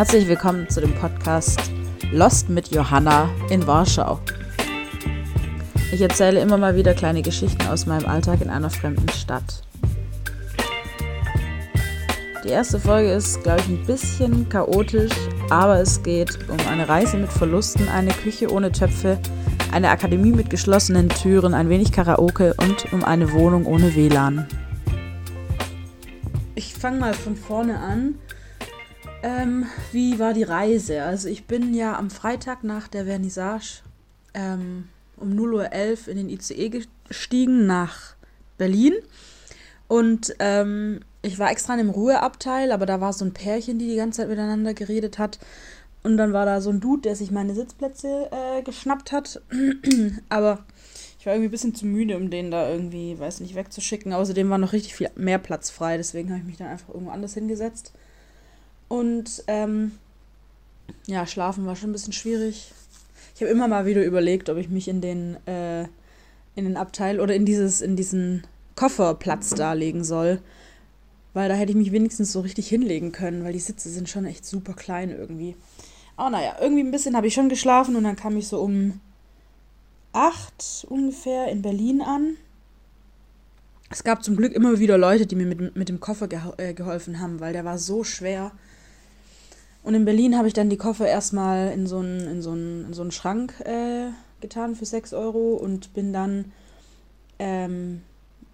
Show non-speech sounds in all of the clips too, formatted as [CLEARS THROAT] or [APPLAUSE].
Herzlich willkommen zu dem Podcast Lost mit Johanna in Warschau. Ich erzähle immer mal wieder kleine Geschichten aus meinem Alltag in einer fremden Stadt. Die erste Folge ist, glaube ich, ein bisschen chaotisch, aber es geht um eine Reise mit Verlusten, eine Küche ohne Töpfe, eine Akademie mit geschlossenen Türen, ein wenig Karaoke und um eine Wohnung ohne WLAN. Ich fange mal von vorne an. Ähm, wie war die Reise? Also ich bin ja am Freitag nach der Vernissage ähm, um 0.11 Uhr in den ICE gestiegen nach Berlin. Und ähm, ich war extra in einem Ruheabteil, aber da war so ein Pärchen, die die ganze Zeit miteinander geredet hat. Und dann war da so ein Dude, der sich meine Sitzplätze äh, geschnappt hat. [CLEARS THROAT] aber ich war irgendwie ein bisschen zu müde, um den da irgendwie, weiß nicht, wegzuschicken. Außerdem war noch richtig viel mehr Platz frei, deswegen habe ich mich dann einfach irgendwo anders hingesetzt. Und ähm, ja, schlafen war schon ein bisschen schwierig. Ich habe immer mal wieder überlegt, ob ich mich in den, äh, in den Abteil oder in dieses, in diesen Kofferplatz da legen soll. Weil da hätte ich mich wenigstens so richtig hinlegen können, weil die Sitze sind schon echt super klein irgendwie. Aber naja, irgendwie ein bisschen habe ich schon geschlafen und dann kam ich so um acht ungefähr in Berlin an. Es gab zum Glück immer wieder Leute, die mir mit, mit dem Koffer äh, geholfen haben, weil der war so schwer. Und in Berlin habe ich dann die Koffer erstmal in so einen, in so einen, in so einen Schrank äh, getan für 6 Euro und bin dann, ähm,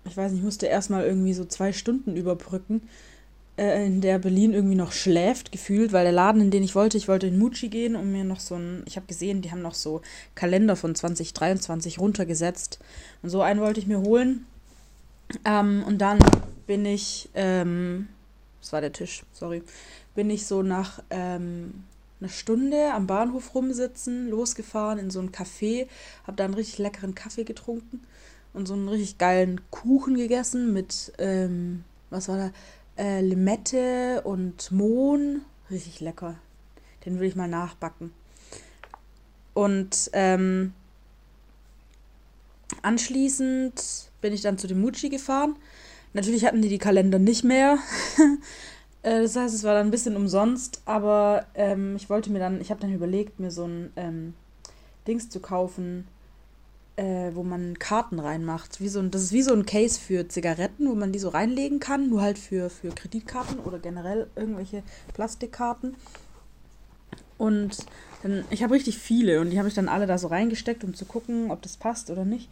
ich weiß nicht, musste erstmal irgendwie so zwei Stunden überbrücken, äh, in der Berlin irgendwie noch schläft, gefühlt, weil der Laden, in den ich wollte, ich wollte in Mucci gehen, um mir noch so ein, ich habe gesehen, die haben noch so Kalender von 2023 runtergesetzt. Und so einen wollte ich mir holen. Ähm, und dann bin ich, ähm, das war der Tisch, sorry bin ich so nach ähm, einer Stunde am Bahnhof rumsitzen, losgefahren in so ein Café, habe da einen richtig leckeren Kaffee getrunken und so einen richtig geilen Kuchen gegessen mit, ähm, was war da, äh, Limette und Mohn. Richtig lecker. Den will ich mal nachbacken. Und ähm, anschließend bin ich dann zu dem Mucci gefahren. Natürlich hatten die die Kalender nicht mehr. [LAUGHS] Äh, das heißt, es war dann ein bisschen umsonst, aber ähm, ich wollte mir dann, ich habe dann überlegt, mir so ein ähm, Dings zu kaufen, äh, wo man Karten reinmacht. Wie so ein, das ist wie so ein Case für Zigaretten, wo man die so reinlegen kann, nur halt für, für Kreditkarten oder generell irgendwelche Plastikkarten. Und dann, ich habe richtig viele und die habe ich dann alle da so reingesteckt, um zu gucken, ob das passt oder nicht.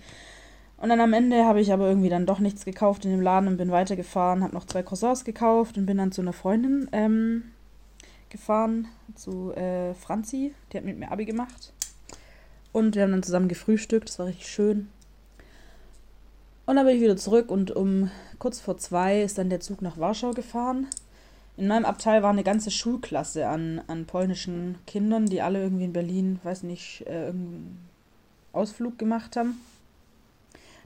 Und dann am Ende habe ich aber irgendwie dann doch nichts gekauft in dem Laden und bin weitergefahren, habe noch zwei Croissants gekauft und bin dann zu einer Freundin ähm, gefahren, zu äh, Franzi, die hat mit mir Abi gemacht. Und wir haben dann zusammen gefrühstückt, das war richtig schön. Und dann bin ich wieder zurück und um kurz vor zwei ist dann der Zug nach Warschau gefahren. In meinem Abteil war eine ganze Schulklasse an, an polnischen Kindern, die alle irgendwie in Berlin, weiß nicht, äh, irgendeinen Ausflug gemacht haben.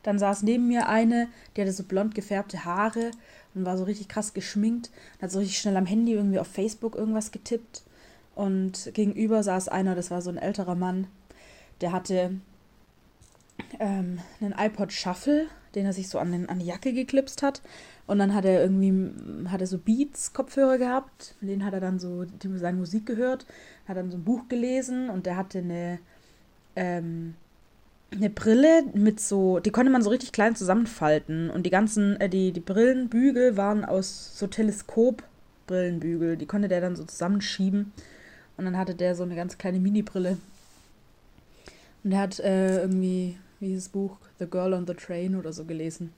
Dann saß neben mir eine, die hatte so blond gefärbte Haare und war so richtig krass geschminkt und hat so richtig schnell am Handy irgendwie auf Facebook irgendwas getippt. Und gegenüber saß einer, das war so ein älterer Mann, der hatte ähm, einen iPod Shuffle, den er sich so an, den, an die Jacke geklipst hat. Und dann hat er irgendwie, hat er so Beats-Kopfhörer gehabt, mit denen hat er dann so seine Musik gehört, hat dann so ein Buch gelesen und der hatte eine, ähm, eine Brille mit so, die konnte man so richtig klein zusammenfalten und die ganzen, äh, die, die Brillenbügel waren aus so Teleskop-Brillenbügel, die konnte der dann so zusammenschieben und dann hatte der so eine ganz kleine Mini-Brille. Und er hat äh, irgendwie, wie hieß das Buch, The Girl on the Train oder so gelesen.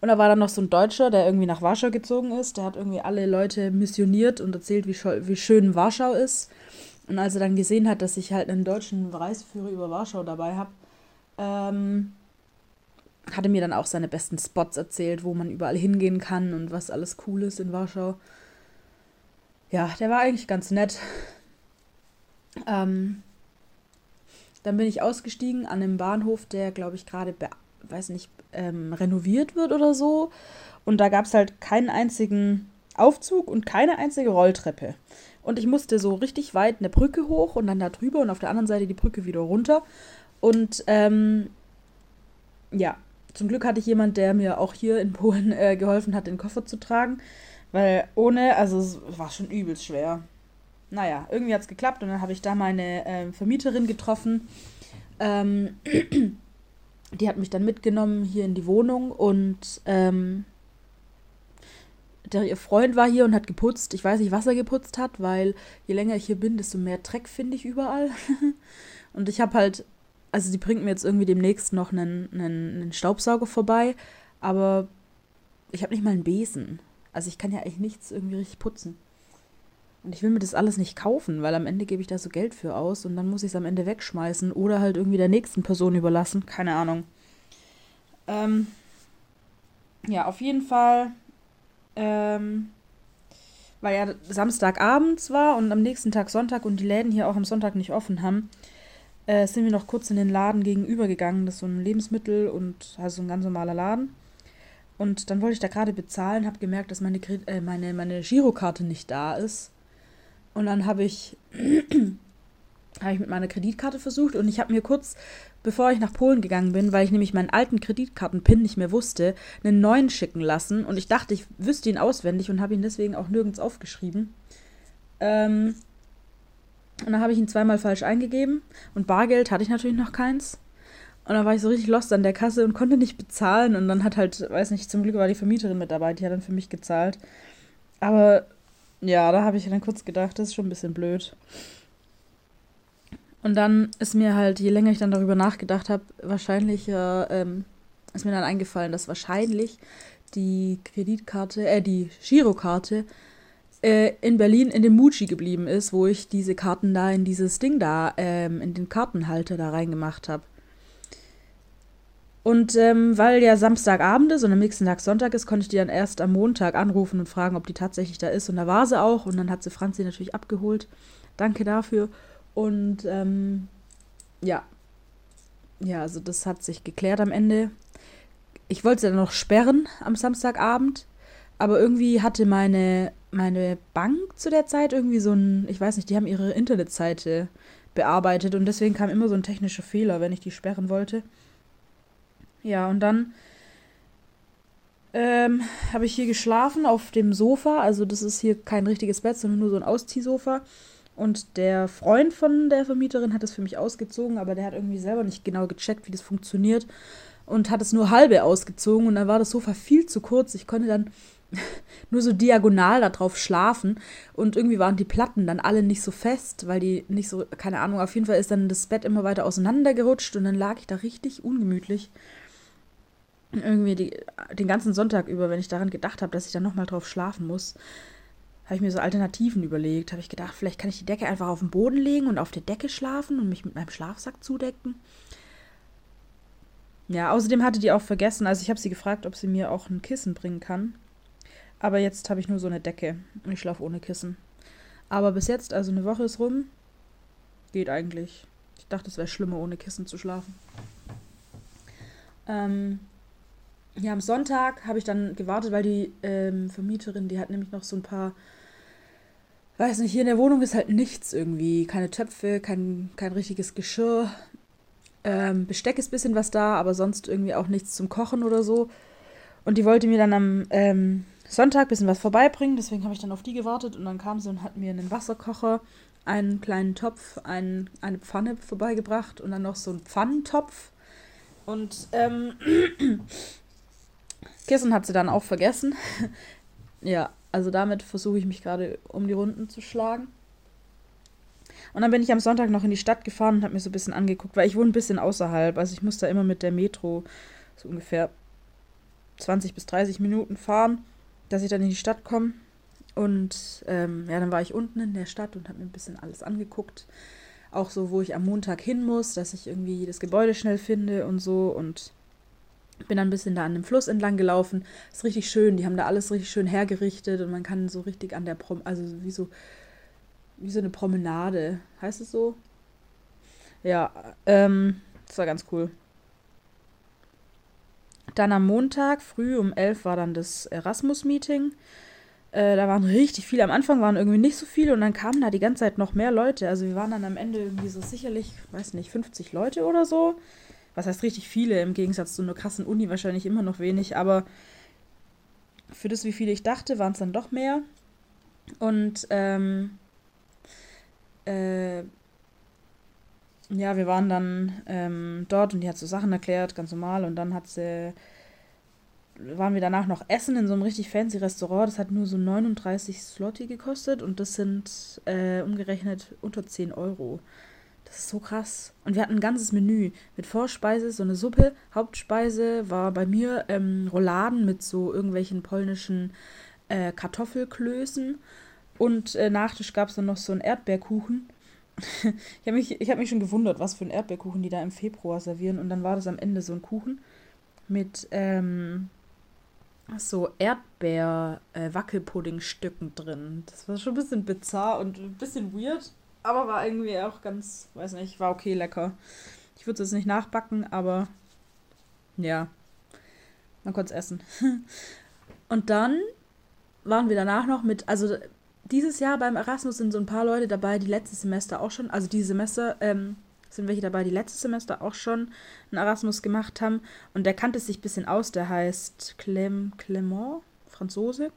Und da war dann noch so ein Deutscher, der irgendwie nach Warschau gezogen ist, der hat irgendwie alle Leute missioniert und erzählt, wie, wie schön Warschau ist. Und als er dann gesehen hat, dass ich halt einen deutschen Reiseführer über Warschau dabei habe, ähm, hatte mir dann auch seine besten Spots erzählt, wo man überall hingehen kann und was alles cool ist in Warschau. Ja, der war eigentlich ganz nett. Ähm, dann bin ich ausgestiegen an einem Bahnhof, der, glaube ich, gerade, weiß nicht, ähm, renoviert wird oder so. Und da gab es halt keinen einzigen Aufzug und keine einzige Rolltreppe. Und ich musste so richtig weit eine Brücke hoch und dann da drüber und auf der anderen Seite die Brücke wieder runter. Und ähm, ja, zum Glück hatte ich jemand, der mir auch hier in Polen äh, geholfen hat, den Koffer zu tragen. Weil ohne, also es war schon übelst schwer. naja, irgendwie hat es geklappt und dann habe ich da meine äh, Vermieterin getroffen. Ähm, [CLEARS THROAT] die hat mich dann mitgenommen hier in die Wohnung und ähm, der, ihr Freund war hier und hat geputzt. Ich weiß nicht, was er geputzt hat, weil je länger ich hier bin, desto mehr Dreck finde ich überall. [LAUGHS] und ich habe halt, also sie bringt mir jetzt irgendwie demnächst noch einen, einen, einen Staubsauger vorbei, aber ich habe nicht mal einen Besen. Also ich kann ja eigentlich nichts irgendwie richtig putzen. Und ich will mir das alles nicht kaufen, weil am Ende gebe ich da so Geld für aus und dann muss ich es am Ende wegschmeißen oder halt irgendwie der nächsten Person überlassen. Keine Ahnung. Ähm, ja, auf jeden Fall, ähm, weil ja Samstagabends war und am nächsten Tag Sonntag und die Läden hier auch am Sonntag nicht offen haben, äh, sind wir noch kurz in den Laden gegenüber gegangen. Das ist so ein Lebensmittel und also ein ganz normaler Laden. Und dann wollte ich da gerade bezahlen, habe gemerkt, dass meine, äh, meine, meine Girokarte nicht da ist. Und dann habe ich, [CLEARS THROAT] hab ich mit meiner Kreditkarte versucht und ich habe mir kurz, bevor ich nach Polen gegangen bin, weil ich nämlich meinen alten Kreditkartenpin nicht mehr wusste, einen neuen schicken lassen. Und ich dachte, ich wüsste ihn auswendig und habe ihn deswegen auch nirgends aufgeschrieben. Ähm, und dann habe ich ihn zweimal falsch eingegeben und Bargeld hatte ich natürlich noch keins. Und dann war ich so richtig lost an der Kasse und konnte nicht bezahlen. Und dann hat halt, weiß nicht, zum Glück war die Vermieterin mit dabei, die hat dann für mich gezahlt. Aber ja, da habe ich dann kurz gedacht, das ist schon ein bisschen blöd. Und dann ist mir halt, je länger ich dann darüber nachgedacht habe, wahrscheinlich äh, ähm, ist mir dann eingefallen, dass wahrscheinlich die Kreditkarte, äh, die Girokarte äh, in Berlin in dem Muji geblieben ist, wo ich diese Karten da in dieses Ding da, ähm, in den Kartenhalter da reingemacht habe. Und ähm, weil ja Samstagabend ist und am nächsten Tag Sonntag ist, konnte ich die dann erst am Montag anrufen und fragen, ob die tatsächlich da ist. Und da war sie auch. Und dann hat sie Franzi natürlich abgeholt. Danke dafür. Und ähm, ja. Ja, also das hat sich geklärt am Ende. Ich wollte sie dann noch sperren am Samstagabend. Aber irgendwie hatte meine, meine Bank zu der Zeit irgendwie so ein, ich weiß nicht, die haben ihre Internetseite bearbeitet. Und deswegen kam immer so ein technischer Fehler, wenn ich die sperren wollte. Ja, und dann ähm, habe ich hier geschlafen auf dem Sofa. Also das ist hier kein richtiges Bett, sondern nur so ein Ausziehsofa. Und der Freund von der Vermieterin hat das für mich ausgezogen, aber der hat irgendwie selber nicht genau gecheckt, wie das funktioniert. Und hat es nur halbe ausgezogen und dann war das Sofa viel zu kurz. Ich konnte dann [LAUGHS] nur so diagonal darauf schlafen und irgendwie waren die Platten dann alle nicht so fest, weil die nicht so, keine Ahnung, auf jeden Fall ist dann das Bett immer weiter auseinandergerutscht und dann lag ich da richtig ungemütlich irgendwie die, den ganzen Sonntag über, wenn ich daran gedacht habe, dass ich dann nochmal drauf schlafen muss, habe ich mir so Alternativen überlegt. Habe ich gedacht, vielleicht kann ich die Decke einfach auf den Boden legen und auf der Decke schlafen und mich mit meinem Schlafsack zudecken. Ja, außerdem hatte die auch vergessen, also ich habe sie gefragt, ob sie mir auch ein Kissen bringen kann. Aber jetzt habe ich nur so eine Decke und ich schlafe ohne Kissen. Aber bis jetzt, also eine Woche ist rum, geht eigentlich. Ich dachte, es wäre schlimmer, ohne Kissen zu schlafen. Ähm, ja, am Sonntag habe ich dann gewartet, weil die ähm, Vermieterin, die hat nämlich noch so ein paar, weiß nicht, hier in der Wohnung ist halt nichts irgendwie. Keine Töpfe, kein, kein richtiges Geschirr. Ähm, Besteck ist ein bisschen was da, aber sonst irgendwie auch nichts zum Kochen oder so. Und die wollte mir dann am ähm, Sonntag ein bisschen was vorbeibringen, deswegen habe ich dann auf die gewartet und dann kam sie und hat mir einen Wasserkocher, einen kleinen Topf, ein, eine Pfanne vorbeigebracht und dann noch so einen Pfannentopf. Und ähm, [CLEARS THROAT] Kissen hat sie dann auch vergessen. [LAUGHS] ja, also damit versuche ich mich gerade um die Runden zu schlagen. Und dann bin ich am Sonntag noch in die Stadt gefahren und habe mir so ein bisschen angeguckt, weil ich wohne ein bisschen außerhalb. Also ich muss da immer mit der Metro so ungefähr 20 bis 30 Minuten fahren, dass ich dann in die Stadt komme. Und ähm, ja, dann war ich unten in der Stadt und habe mir ein bisschen alles angeguckt. Auch so, wo ich am Montag hin muss, dass ich irgendwie das Gebäude schnell finde und so. Und bin dann ein bisschen da an dem Fluss entlang gelaufen. Ist richtig schön. Die haben da alles richtig schön hergerichtet und man kann so richtig an der Prom, also wie so, wie so eine Promenade. Heißt es so? Ja, ähm, das war ganz cool. Dann am Montag früh um 11 war dann das Erasmus-Meeting. Äh, da waren richtig viele. Am Anfang waren irgendwie nicht so viele und dann kamen da die ganze Zeit noch mehr Leute. Also wir waren dann am Ende irgendwie so sicherlich, weiß nicht, 50 Leute oder so was heißt richtig viele, im Gegensatz zu einer krassen Uni wahrscheinlich immer noch wenig, aber für das, wie viele ich dachte, waren es dann doch mehr. Und ähm, äh, ja, wir waren dann ähm, dort und die hat so Sachen erklärt, ganz normal. Und dann hat sie, waren wir danach noch essen in so einem richtig fancy Restaurant. Das hat nur so 39 Slotti gekostet und das sind äh, umgerechnet unter 10 Euro. Das ist so krass. Und wir hatten ein ganzes Menü mit Vorspeise, so eine Suppe. Hauptspeise war bei mir ähm, Rouladen mit so irgendwelchen polnischen äh, Kartoffelklößen. Und äh, Nachtisch gab es dann noch so einen Erdbeerkuchen. Ich habe mich, hab mich schon gewundert, was für einen Erdbeerkuchen die da im Februar servieren. Und dann war das am Ende so ein Kuchen mit ähm, so Erdbeer-Wackelpuddingstücken äh, drin. Das war schon ein bisschen bizarr und ein bisschen weird. Aber war irgendwie auch ganz, weiß nicht, war okay lecker. Ich würde es jetzt nicht nachbacken, aber ja, man konnte es essen. [LAUGHS] Und dann waren wir danach noch mit, also dieses Jahr beim Erasmus sind so ein paar Leute dabei, die letztes Semester auch schon, also dieses Semester ähm, sind welche dabei, die letztes Semester auch schon einen Erasmus gemacht haben. Und der kannte sich ein bisschen aus, der heißt Clem, Clement, Franzose.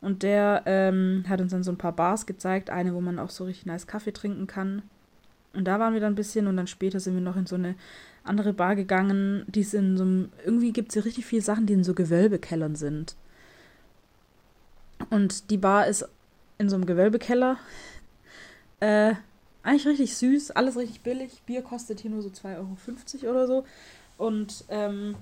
Und der ähm, hat uns dann so ein paar Bars gezeigt. Eine, wo man auch so richtig nice Kaffee trinken kann. Und da waren wir dann ein bisschen und dann später sind wir noch in so eine andere Bar gegangen. Die ist in so einem, irgendwie gibt es hier richtig viele Sachen, die in so Gewölbekellern sind. Und die Bar ist in so einem Gewölbekeller. Äh, eigentlich richtig süß, alles richtig billig. Bier kostet hier nur so 2,50 Euro oder so. Und ähm,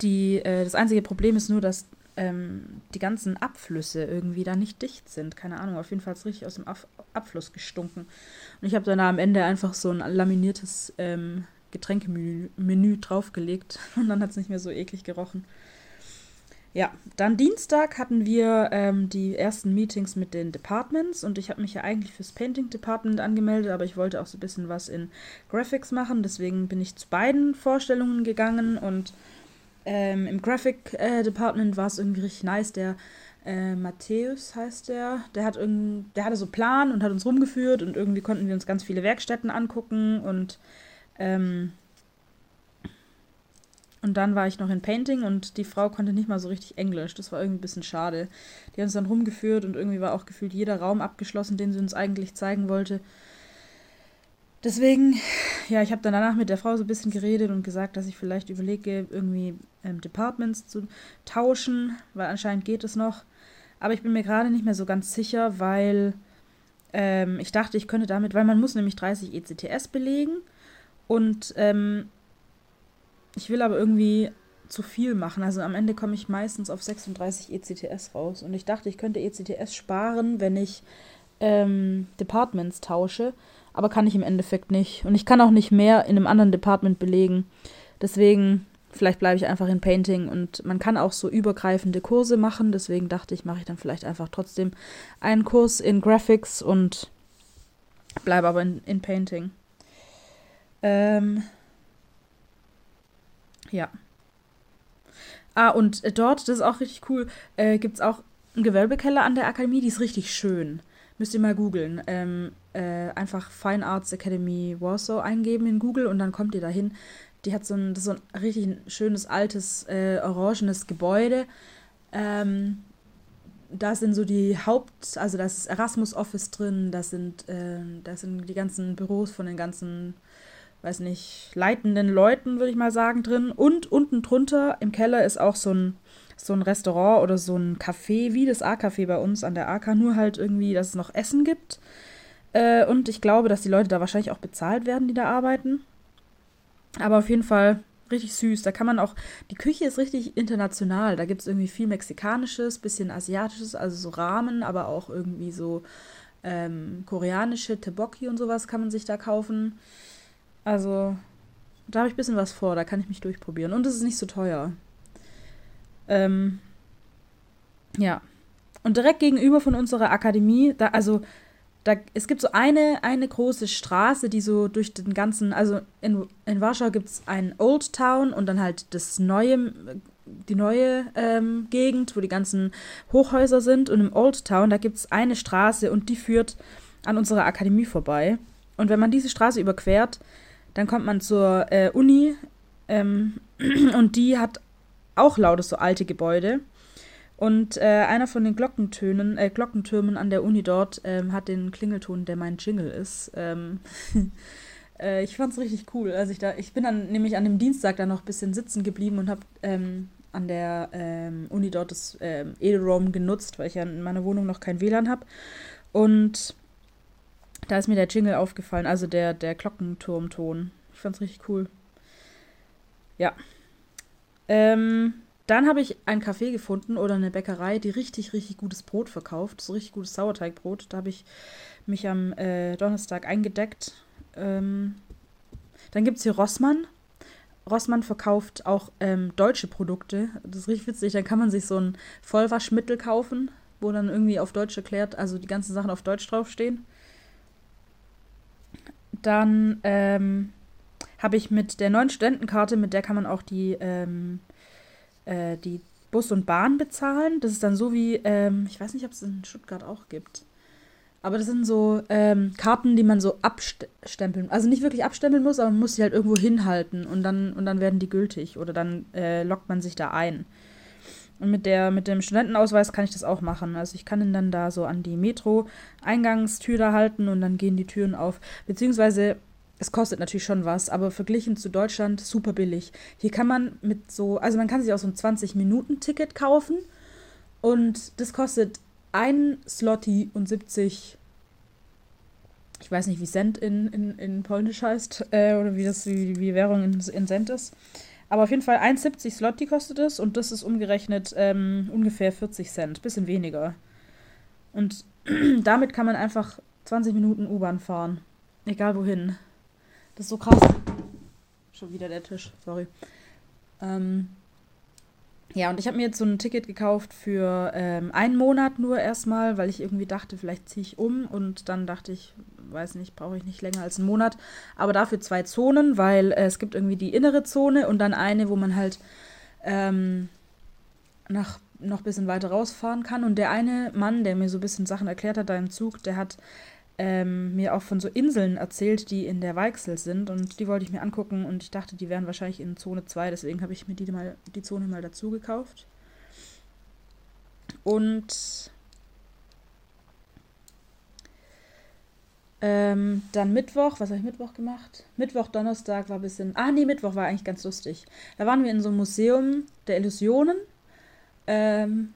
die, äh, das einzige Problem ist nur, dass ähm, die ganzen Abflüsse irgendwie da nicht dicht sind. Keine Ahnung, auf jeden Fall ist richtig aus dem Ab Abfluss gestunken. Und ich habe dann am Ende einfach so ein laminiertes ähm, Getränkemenü Menü draufgelegt [LAUGHS] und dann hat es nicht mehr so eklig gerochen. Ja, dann Dienstag hatten wir ähm, die ersten Meetings mit den Departments und ich habe mich ja eigentlich fürs Painting Department angemeldet, aber ich wollte auch so ein bisschen was in Graphics machen, deswegen bin ich zu beiden Vorstellungen gegangen und ähm, im Graphic äh, Department war es irgendwie richtig nice. Der äh, Matthäus heißt der, der hat der hatte so Plan und hat uns rumgeführt und irgendwie konnten wir uns ganz viele Werkstätten angucken und ähm, und dann war ich noch in Painting und die Frau konnte nicht mal so richtig Englisch. Das war irgendwie ein bisschen schade. Die hat uns dann rumgeführt und irgendwie war auch gefühlt jeder Raum abgeschlossen, den sie uns eigentlich zeigen wollte. Deswegen, ja, ich habe dann danach mit der Frau so ein bisschen geredet und gesagt, dass ich vielleicht überlege, irgendwie ähm, Departments zu tauschen, weil anscheinend geht es noch. Aber ich bin mir gerade nicht mehr so ganz sicher, weil ähm, ich dachte, ich könnte damit, weil man muss nämlich 30 ECTS belegen und ähm, ich will aber irgendwie zu viel machen. Also am Ende komme ich meistens auf 36 ECTS raus. Und ich dachte, ich könnte ECTS sparen, wenn ich ähm, Departments tausche aber kann ich im Endeffekt nicht. Und ich kann auch nicht mehr in einem anderen Department belegen. Deswegen, vielleicht bleibe ich einfach in Painting und man kann auch so übergreifende Kurse machen. Deswegen dachte ich, mache ich dann vielleicht einfach trotzdem einen Kurs in Graphics und bleibe aber in, in Painting. Ähm, ja. Ah, und dort, das ist auch richtig cool, äh, gibt es auch einen Gewölbekeller an der Akademie, die ist richtig schön. Müsst ihr mal googeln. Ähm, äh, einfach Fine Arts Academy Warsaw eingeben in Google und dann kommt ihr dahin. Die hat so ein, so ein richtig schönes, altes, äh, orangenes Gebäude. Ähm, da sind so die Haupt-, also da ist Erasmus Office drin, da sind, äh, da sind die ganzen Büros von den ganzen, weiß nicht, leitenden Leuten, würde ich mal sagen, drin. Und unten drunter im Keller ist auch so ein, so ein Restaurant oder so ein Café, wie das A-Café bei uns an der AK, nur halt irgendwie, dass es noch Essen gibt. Äh, und ich glaube, dass die Leute da wahrscheinlich auch bezahlt werden, die da arbeiten. Aber auf jeden Fall richtig süß. Da kann man auch, die Küche ist richtig international. Da gibt es irgendwie viel Mexikanisches, bisschen Asiatisches, also so Ramen, aber auch irgendwie so ähm, koreanische Teboki und sowas kann man sich da kaufen. Also, da habe ich ein bisschen was vor, da kann ich mich durchprobieren. Und es ist nicht so teuer. Ähm, ja. Und direkt gegenüber von unserer Akademie, da, also da, es gibt so eine, eine große Straße, die so durch den ganzen, also in, in Warschau gibt es ein Old Town und dann halt das neue, die neue ähm, Gegend, wo die ganzen Hochhäuser sind. Und im Old Town, da gibt es eine Straße und die führt an unserer Akademie vorbei. Und wenn man diese Straße überquert, dann kommt man zur äh, Uni ähm, [CLEARS THROAT] und die hat auch lauter so alte Gebäude. Und äh, einer von den Glockentönen, äh, Glockentürmen an der Uni dort ähm, hat den Klingelton, der mein Jingle ist. Ähm, [LAUGHS] äh, ich fand's richtig cool. Also ich da, ich bin dann nämlich an dem Dienstag da noch ein bisschen sitzen geblieben und habe ähm, an der ähm, Uni dort das ähm, Edelroam genutzt, weil ich ja in meiner Wohnung noch kein WLAN habe. Und da ist mir der Jingle aufgefallen, also der, der Glockenturmton. Ich fand's richtig cool. Ja. Ähm, dann habe ich ein Café gefunden oder eine Bäckerei, die richtig, richtig gutes Brot verkauft. So richtig gutes Sauerteigbrot. Da habe ich mich am äh, Donnerstag eingedeckt. Ähm, dann gibt es hier Rossmann. Rossmann verkauft auch ähm, deutsche Produkte. Das ist richtig witzig. Dann kann man sich so ein Vollwaschmittel kaufen, wo dann irgendwie auf Deutsch erklärt, also die ganzen Sachen auf Deutsch draufstehen. Dann ähm, habe ich mit der neuen Studentenkarte, mit der kann man auch die, ähm, äh, die Bus und Bahn bezahlen. Das ist dann so wie, ähm, ich weiß nicht, ob es in Stuttgart auch gibt. Aber das sind so ähm, Karten, die man so abstempeln, also nicht wirklich abstempeln muss, aber man muss sie halt irgendwo hinhalten und dann, und dann werden die gültig oder dann äh, lockt man sich da ein. Und mit, der, mit dem Studentenausweis kann ich das auch machen. Also ich kann ihn dann da so an die Metro-Eingangstür da halten und dann gehen die Türen auf. Beziehungsweise es kostet natürlich schon was, aber verglichen zu Deutschland super billig. Hier kann man mit so, also man kann sich auch so ein 20-Minuten-Ticket kaufen und das kostet ein Slotty und 70, ich weiß nicht, wie Cent in, in, in Polnisch heißt, äh, oder wie das wie, wie Währung in, in Cent ist. Aber auf jeden Fall 1,70 Slotty kostet es und das ist umgerechnet ähm, ungefähr 40 Cent, bisschen weniger. Und [CLEARS THROAT] damit kann man einfach 20 Minuten U-Bahn fahren. Egal wohin. Das ist so krass. Schon wieder der Tisch, sorry. Ähm, ja, und ich habe mir jetzt so ein Ticket gekauft für ähm, einen Monat nur erstmal, weil ich irgendwie dachte, vielleicht ziehe ich um und dann dachte ich, weiß nicht, brauche ich nicht länger als einen Monat. Aber dafür zwei Zonen, weil äh, es gibt irgendwie die innere Zone und dann eine, wo man halt ähm, nach noch ein bisschen weiter rausfahren kann. Und der eine Mann, der mir so ein bisschen Sachen erklärt hat da im Zug, der hat ähm, mir auch von so Inseln erzählt, die in der Weichsel sind. Und die wollte ich mir angucken und ich dachte, die wären wahrscheinlich in Zone 2. Deswegen habe ich mir die, mal, die Zone mal dazu gekauft. Und ähm, dann Mittwoch, was habe ich Mittwoch gemacht? Mittwoch, Donnerstag war ein bisschen. Ah, nee, Mittwoch war eigentlich ganz lustig. Da waren wir in so einem Museum der Illusionen. Ähm,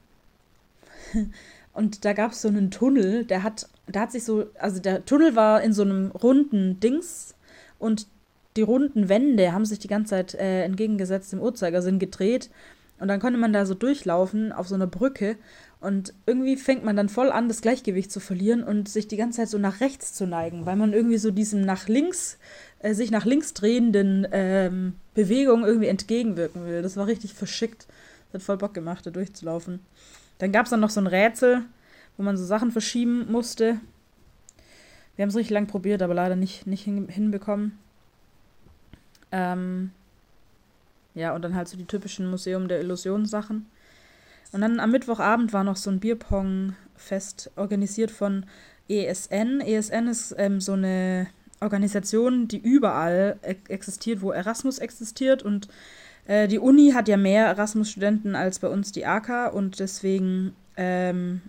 [LAUGHS] und da gab es so einen Tunnel, der hat da hat sich so, also der Tunnel war in so einem runden Dings und die runden Wände haben sich die ganze Zeit äh, entgegengesetzt im Uhrzeigersinn gedreht. Und dann konnte man da so durchlaufen auf so einer Brücke. Und irgendwie fängt man dann voll an, das Gleichgewicht zu verlieren und sich die ganze Zeit so nach rechts zu neigen, weil man irgendwie so diesem nach links, äh, sich nach links drehenden ähm, Bewegung irgendwie entgegenwirken will. Das war richtig verschickt. Das hat voll Bock gemacht, da durchzulaufen. Dann gab es dann noch so ein Rätsel wo man so Sachen verschieben musste. Wir haben es richtig lang probiert, aber leider nicht, nicht hin, hinbekommen. Ähm, ja, und dann halt so die typischen Museum der Illusionen-Sachen. Und dann am Mittwochabend war noch so ein Bierpong-Fest organisiert von ESN. ESN ist ähm, so eine Organisation, die überall e existiert, wo Erasmus existiert. Und äh, die Uni hat ja mehr Erasmus-Studenten als bei uns die AK und deswegen ähm,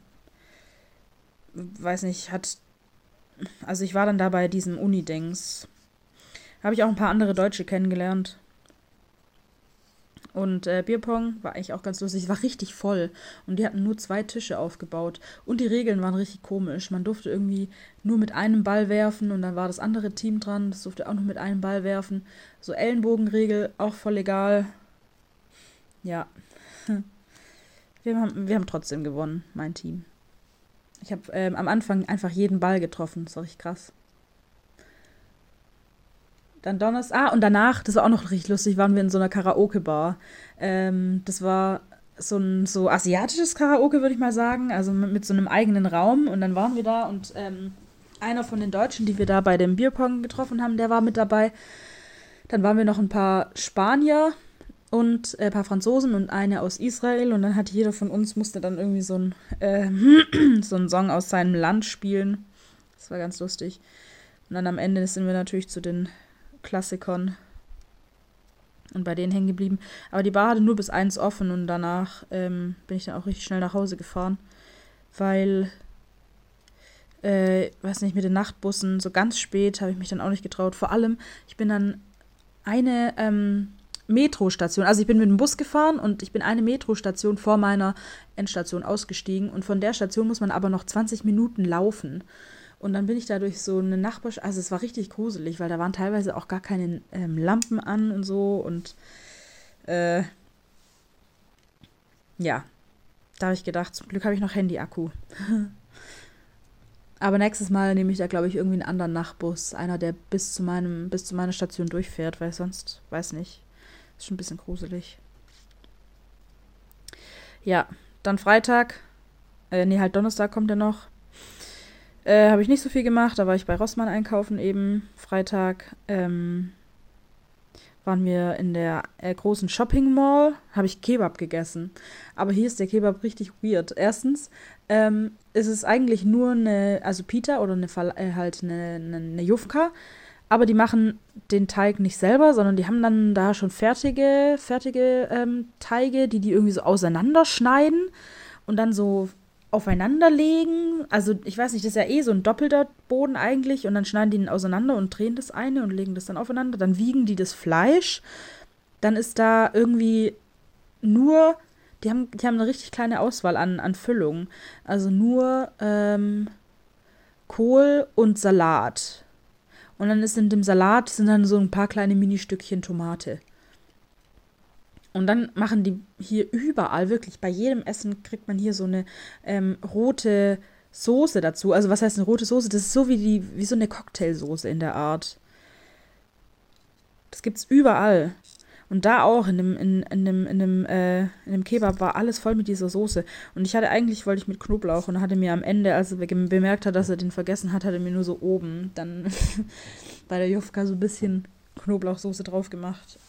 weiß nicht, hat. Also ich war dann da bei diesem Uni-Dings. Habe ich auch ein paar andere Deutsche kennengelernt. Und äh, Bierpong war eigentlich auch ganz lustig. war richtig voll. Und die hatten nur zwei Tische aufgebaut. Und die Regeln waren richtig komisch. Man durfte irgendwie nur mit einem Ball werfen und dann war das andere Team dran. Das durfte auch noch mit einem Ball werfen. So Ellenbogenregel, auch voll egal. Ja. [LAUGHS] Wir haben, wir haben trotzdem gewonnen, mein Team. Ich habe ähm, am Anfang einfach jeden Ball getroffen. Das war richtig krass. Dann Donnerstag. Ah, und danach, das war auch noch richtig lustig, waren wir in so einer Karaoke-Bar. Ähm, das war so ein so asiatisches Karaoke, würde ich mal sagen. Also mit, mit, so einem eigenen Raum. Und dann waren wir da und ähm, einer von den Deutschen, die wir da bei dem Bierpong getroffen haben, der war mit dabei. Dann waren wir noch ein paar Spanier und ein paar Franzosen und eine aus Israel. Und dann hat jeder von uns musste dann irgendwie so ein, äh, [CLEARS THROAT] so einen Song aus seinem Land spielen. Das war ganz lustig. Und dann am Ende sind wir natürlich zu den Klassikern und bei denen hängen geblieben. Aber die Bar hatte nur bis eins offen und danach ähm, bin ich dann auch richtig schnell nach Hause gefahren, weil, äh, weiß nicht, mit den Nachtbussen so ganz spät habe ich mich dann auch nicht getraut. Vor allem, ich bin dann eine ähm, Metrostation, also ich bin mit dem Bus gefahren und ich bin eine Metrostation vor meiner Endstation ausgestiegen und von der Station muss man aber noch 20 Minuten laufen. Und dann bin ich da durch so eine Nachbarschaft, also es war richtig gruselig, weil da waren teilweise auch gar keine ähm, Lampen an und so und äh, ja, da habe ich gedacht, zum Glück habe ich noch Handy-Akku. [LAUGHS] Aber nächstes Mal nehme ich da, glaube ich, irgendwie einen anderen Nachtbus. Einer, der bis zu meinem, bis zu meiner Station durchfährt, weil sonst, weiß nicht. Ist schon ein bisschen gruselig. Ja, dann Freitag. Äh, nee, halt Donnerstag kommt er noch. Äh, Habe ich nicht so viel gemacht. Da war ich bei Rossmann einkaufen eben. Freitag ähm, waren wir in der äh, großen Shopping Mall. Habe ich Kebab gegessen. Aber hier ist der Kebab richtig weird. Erstens ähm, ist es eigentlich nur eine, also Pita oder eine, äh, halt eine, eine, eine Jufka. Aber die machen den Teig nicht selber, sondern die haben dann da schon fertige, fertige ähm, Teige, die die irgendwie so auseinanderschneiden und dann so aufeinander legen. Also ich weiß nicht, das ist ja eh so ein doppelter Boden eigentlich und dann schneiden die ihn auseinander und drehen das eine und legen das dann aufeinander. Dann wiegen die das Fleisch. Dann ist da irgendwie nur, die haben, die haben eine richtig kleine Auswahl an, an Füllungen. Also nur ähm, Kohl und Salat. Und dann ist in dem Salat sind dann so ein paar kleine Ministückchen Tomate. Und dann machen die hier überall, wirklich bei jedem Essen kriegt man hier so eine ähm, rote Soße dazu. Also was heißt eine rote Soße? Das ist so wie, die, wie so eine Cocktailsoße in der Art. Das gibt's überall. Und da auch, in dem, in, in dem, in dem, äh, in dem Kebab war alles voll mit dieser Soße. Und ich hatte eigentlich, wollte ich mit Knoblauch und hatte mir am Ende, als er bemerkt hat, dass er den vergessen hat, hat er mir nur so oben dann [LAUGHS] bei der Jufka so ein bisschen Knoblauchsoße drauf gemacht.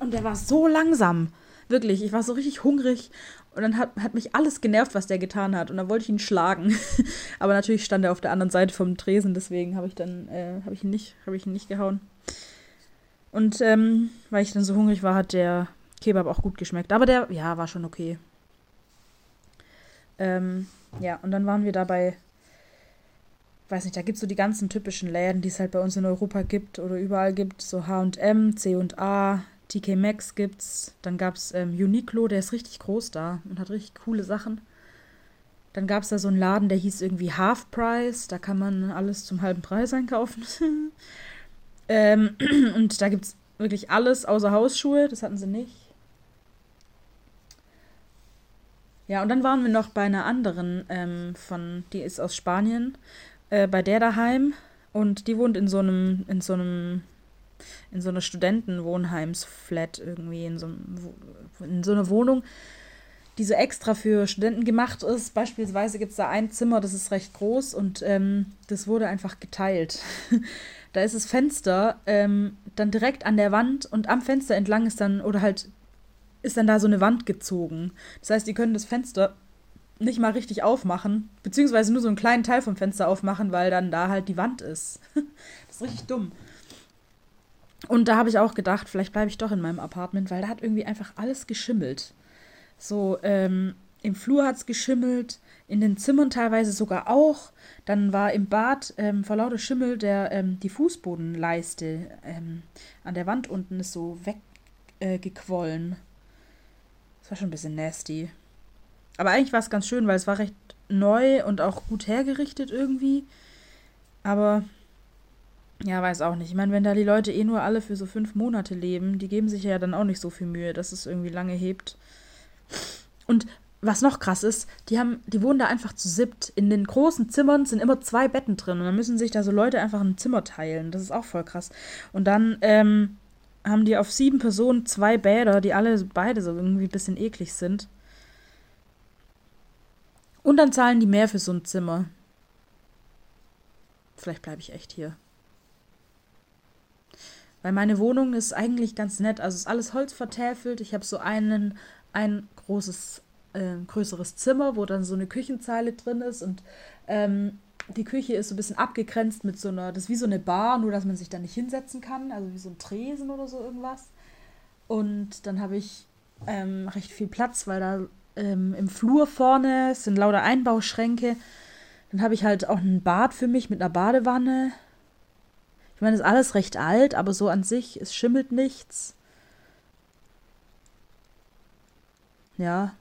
Und der war so langsam. Wirklich, ich war so richtig hungrig. Und dann hat, hat mich alles genervt, was der getan hat. Und dann wollte ich ihn schlagen. [LAUGHS] Aber natürlich stand er auf der anderen Seite vom Tresen, deswegen habe ich dann, äh, habe ich ihn nicht, habe ich ihn nicht gehauen. Und ähm, weil ich dann so hungrig war, hat der Kebab auch gut geschmeckt. Aber der, ja, war schon okay. Ähm, ja, und dann waren wir dabei, weiß nicht, da gibt es so die ganzen typischen Läden, die es halt bei uns in Europa gibt oder überall gibt. So HM, C&A, TK Maxx gibt's. Dann gab es ähm, Uniqlo, der ist richtig groß da und hat richtig coole Sachen. Dann gab es da so einen Laden, der hieß irgendwie Half Price. Da kann man alles zum halben Preis einkaufen. [LAUGHS] ähm, [CLEARS THROAT] und da gibt es wirklich alles außer Hausschuhe. Das hatten sie nicht. Ja, und dann waren wir noch bei einer anderen ähm, von, die ist aus Spanien, äh, bei der daheim. Und die wohnt in so einem, in so einem in so einer Studentenwohnheimsflat irgendwie, in so, in so einer Wohnung, die so extra für Studenten gemacht ist. Beispielsweise gibt es da ein Zimmer, das ist recht groß und ähm, das wurde einfach geteilt. [LAUGHS] da ist das Fenster ähm, dann direkt an der Wand und am Fenster entlang ist dann, oder halt, ist dann da so eine Wand gezogen. Das heißt, die können das Fenster nicht mal richtig aufmachen, beziehungsweise nur so einen kleinen Teil vom Fenster aufmachen, weil dann da halt die Wand ist. [LAUGHS] das ist richtig dumm. Und da habe ich auch gedacht, vielleicht bleibe ich doch in meinem Apartment, weil da hat irgendwie einfach alles geschimmelt. So, ähm, im Flur hat es geschimmelt, in den Zimmern teilweise sogar auch. Dann war im Bad ähm, vor lauter Schimmel der, ähm, die Fußbodenleiste ähm, an der Wand unten ist so weggequollen. Äh, das war schon ein bisschen nasty. Aber eigentlich war es ganz schön, weil es war recht neu und auch gut hergerichtet irgendwie. Aber ja, weiß auch nicht. Ich meine, wenn da die Leute eh nur alle für so fünf Monate leben, die geben sich ja dann auch nicht so viel Mühe, dass es irgendwie lange hebt. Und was noch krass ist, die haben, die wohnen da einfach zu siebt. In den großen Zimmern sind immer zwei Betten drin und dann müssen sich da so Leute einfach ein Zimmer teilen. Das ist auch voll krass. Und dann ähm, haben die auf sieben Personen zwei Bäder, die alle beide so irgendwie ein bisschen eklig sind. Und dann zahlen die mehr für so ein Zimmer. Vielleicht bleibe ich echt hier. Weil meine Wohnung ist eigentlich ganz nett. Also ist alles Holz vertäfelt. Ich habe so einen, ein großes, äh, größeres Zimmer, wo dann so eine Küchenzeile drin ist. Und ähm, die Küche ist so ein bisschen abgegrenzt mit so einer, das ist wie so eine Bar, nur dass man sich da nicht hinsetzen kann. Also wie so ein Tresen oder so irgendwas. Und dann habe ich ähm, recht viel Platz, weil da ähm, im Flur vorne sind lauter Einbauschränke. Dann habe ich halt auch ein Bad für mich mit einer Badewanne. Ich meine, ist alles recht alt, aber so an sich, es schimmelt nichts. Ja.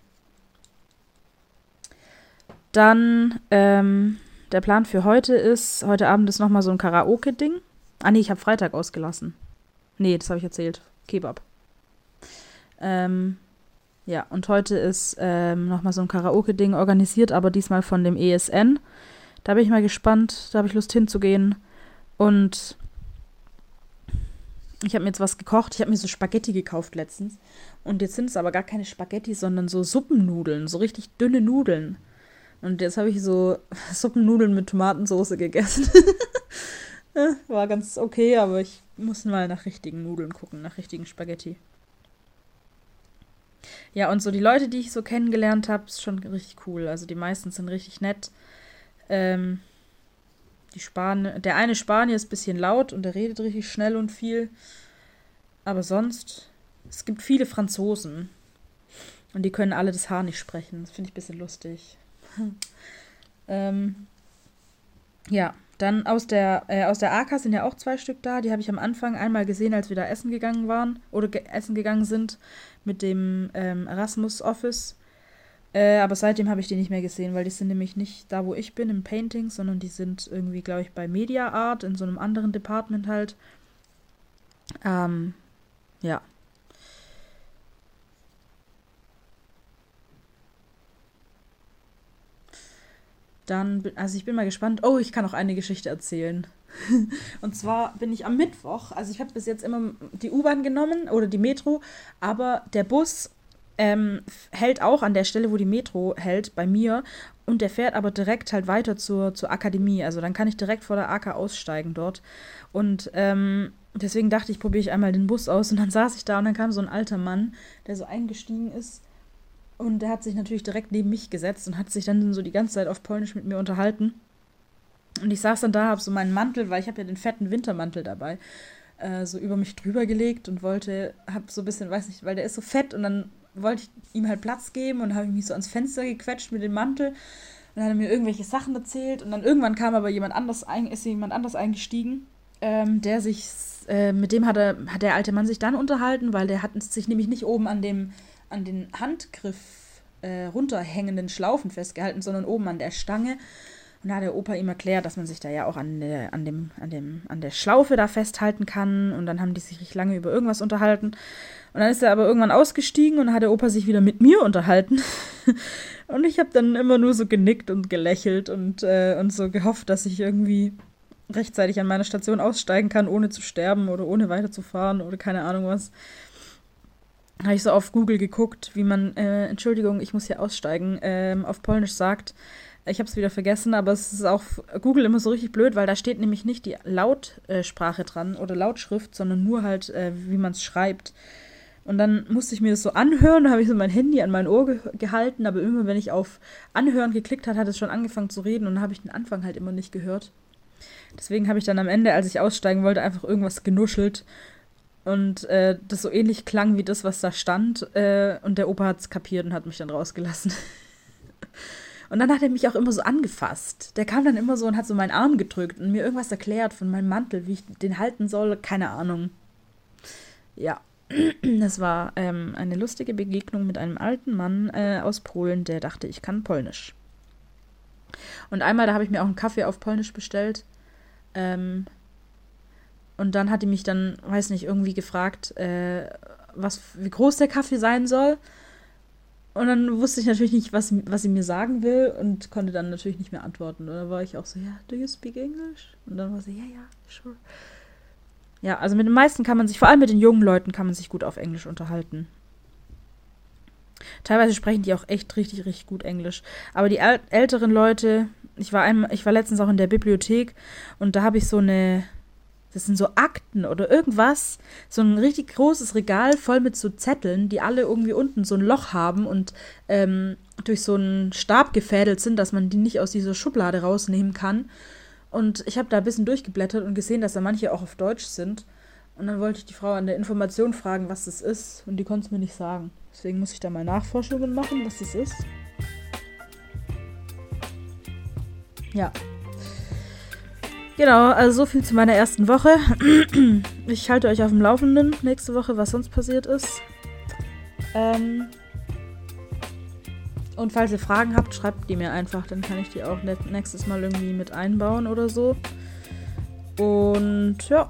Dann, ähm, der Plan für heute ist, heute Abend ist nochmal so ein Karaoke-Ding. Ah, nee, ich habe Freitag ausgelassen. Nee, das habe ich erzählt. Kebab. Ähm, ja, und heute ist ähm, nochmal so ein Karaoke-Ding organisiert, aber diesmal von dem ESN. Da bin ich mal gespannt, da habe ich Lust hinzugehen. Und ich habe mir jetzt was gekocht. Ich habe mir so Spaghetti gekauft letztens. Und jetzt sind es aber gar keine Spaghetti, sondern so Suppennudeln, so richtig dünne Nudeln. Und jetzt habe ich so [LAUGHS] Suppennudeln mit Tomatensauce gegessen. [LAUGHS] War ganz okay, aber ich muss mal nach richtigen Nudeln gucken, nach richtigen Spaghetti. Ja, und so die Leute, die ich so kennengelernt habe, ist schon richtig cool. Also die meisten sind richtig nett. Ähm, die Spanier, der eine Spanier ist ein bisschen laut und der redet richtig schnell und viel. Aber sonst, es gibt viele Franzosen. Und die können alle das Haar nicht sprechen. Das finde ich ein bisschen lustig. [LAUGHS] ähm, ja, dann aus der, äh, aus der AK sind ja auch zwei Stück da. Die habe ich am Anfang einmal gesehen, als wir da essen gegangen waren oder ge essen gegangen sind mit dem ähm, Erasmus Office. Äh, aber seitdem habe ich die nicht mehr gesehen, weil die sind nämlich nicht da, wo ich bin, im Painting, sondern die sind irgendwie, glaube ich, bei Media Art, in so einem anderen Department halt. Ähm, ja. Dann, also ich bin mal gespannt. Oh, ich kann auch eine Geschichte erzählen. [LAUGHS] Und zwar bin ich am Mittwoch, also ich habe bis jetzt immer die U-Bahn genommen oder die Metro, aber der Bus ähm, hält auch an der Stelle, wo die Metro hält, bei mir. Und der fährt aber direkt halt weiter zur, zur Akademie. Also dann kann ich direkt vor der AK aussteigen dort. Und ähm, deswegen dachte ich, probiere ich einmal den Bus aus. Und dann saß ich da und dann kam so ein alter Mann, der so eingestiegen ist. Und der hat sich natürlich direkt neben mich gesetzt und hat sich dann so die ganze Zeit auf Polnisch mit mir unterhalten. Und ich saß dann da, habe so meinen Mantel, weil ich habe ja den fetten Wintermantel dabei, äh, so über mich drüber gelegt und wollte, habe so ein bisschen, weiß nicht, weil der ist so fett und dann wollte ich ihm halt Platz geben und habe mich so ans Fenster gequetscht mit dem Mantel. Und dann hat er mir irgendwelche Sachen erzählt und dann irgendwann kam aber jemand anders ein, ist jemand anders eingestiegen, ähm, der sich, äh, mit dem hat, er, hat der alte Mann sich dann unterhalten, weil der hat sich nämlich nicht oben an dem, an den Handgriff äh, runterhängenden Schlaufen festgehalten, sondern oben an der Stange. Und da hat der Opa ihm erklärt, dass man sich da ja auch an der, an dem, an dem, an der Schlaufe da festhalten kann. Und dann haben die sich richtig lange über irgendwas unterhalten. Und dann ist er aber irgendwann ausgestiegen und hat der Opa sich wieder mit mir unterhalten. [LAUGHS] und ich habe dann immer nur so genickt und gelächelt und, äh, und so gehofft, dass ich irgendwie rechtzeitig an meiner Station aussteigen kann, ohne zu sterben oder ohne weiterzufahren oder keine Ahnung was. Habe ich so auf Google geguckt, wie man, äh, Entschuldigung, ich muss hier aussteigen, äh, auf Polnisch sagt. Ich habe es wieder vergessen, aber es ist auch Google immer so richtig blöd, weil da steht nämlich nicht die Lautsprache dran oder Lautschrift, sondern nur halt, äh, wie man es schreibt. Und dann musste ich mir das so anhören, da habe ich so mein Handy an mein Ohr ge gehalten, aber immer wenn ich auf Anhören geklickt habe, hat es schon angefangen zu reden und dann habe ich den Anfang halt immer nicht gehört. Deswegen habe ich dann am Ende, als ich aussteigen wollte, einfach irgendwas genuschelt und äh, das so ähnlich klang wie das, was da stand. Äh, und der Opa hat es kapiert und hat mich dann rausgelassen. [LAUGHS] und dann hat er mich auch immer so angefasst. Der kam dann immer so und hat so meinen Arm gedrückt und mir irgendwas erklärt von meinem Mantel, wie ich den halten soll. Keine Ahnung. Ja. [CLEARS THROAT] Das war ähm, eine lustige Begegnung mit einem alten Mann äh, aus Polen, der dachte, ich kann Polnisch. Und einmal, da habe ich mir auch einen Kaffee auf Polnisch bestellt. Ähm, und dann hat die mich dann, weiß nicht, irgendwie gefragt, äh, was, wie groß der Kaffee sein soll. Und dann wusste ich natürlich nicht, was, was sie mir sagen will und konnte dann natürlich nicht mehr antworten. Und dann war ich auch so, ja, do you speak English? Und dann war sie, ja, ja, sure. Ja, also mit den meisten kann man sich, vor allem mit den jungen Leuten, kann man sich gut auf Englisch unterhalten. Teilweise sprechen die auch echt richtig, richtig gut Englisch. Aber die älteren Leute, ich war einmal, ich war letztens auch in der Bibliothek und da habe ich so eine, das sind so Akten oder irgendwas, so ein richtig großes Regal voll mit so Zetteln, die alle irgendwie unten so ein Loch haben und ähm, durch so einen Stab gefädelt sind, dass man die nicht aus dieser Schublade rausnehmen kann. Und ich habe da ein bisschen durchgeblättert und gesehen, dass da manche auch auf Deutsch sind. Und dann wollte ich die Frau an der Information fragen, was das ist. Und die konnte es mir nicht sagen. Deswegen muss ich da mal Nachforschungen machen, was das ist. Ja. Genau, also so viel zu meiner ersten Woche. [CLEARS THROAT] Ich halte euch auf dem Laufenden nächste Woche, was sonst passiert ist. Ähm und falls ihr Fragen habt, schreibt die mir einfach. Dann kann ich die auch nächstes Mal irgendwie mit einbauen oder so. Und ja.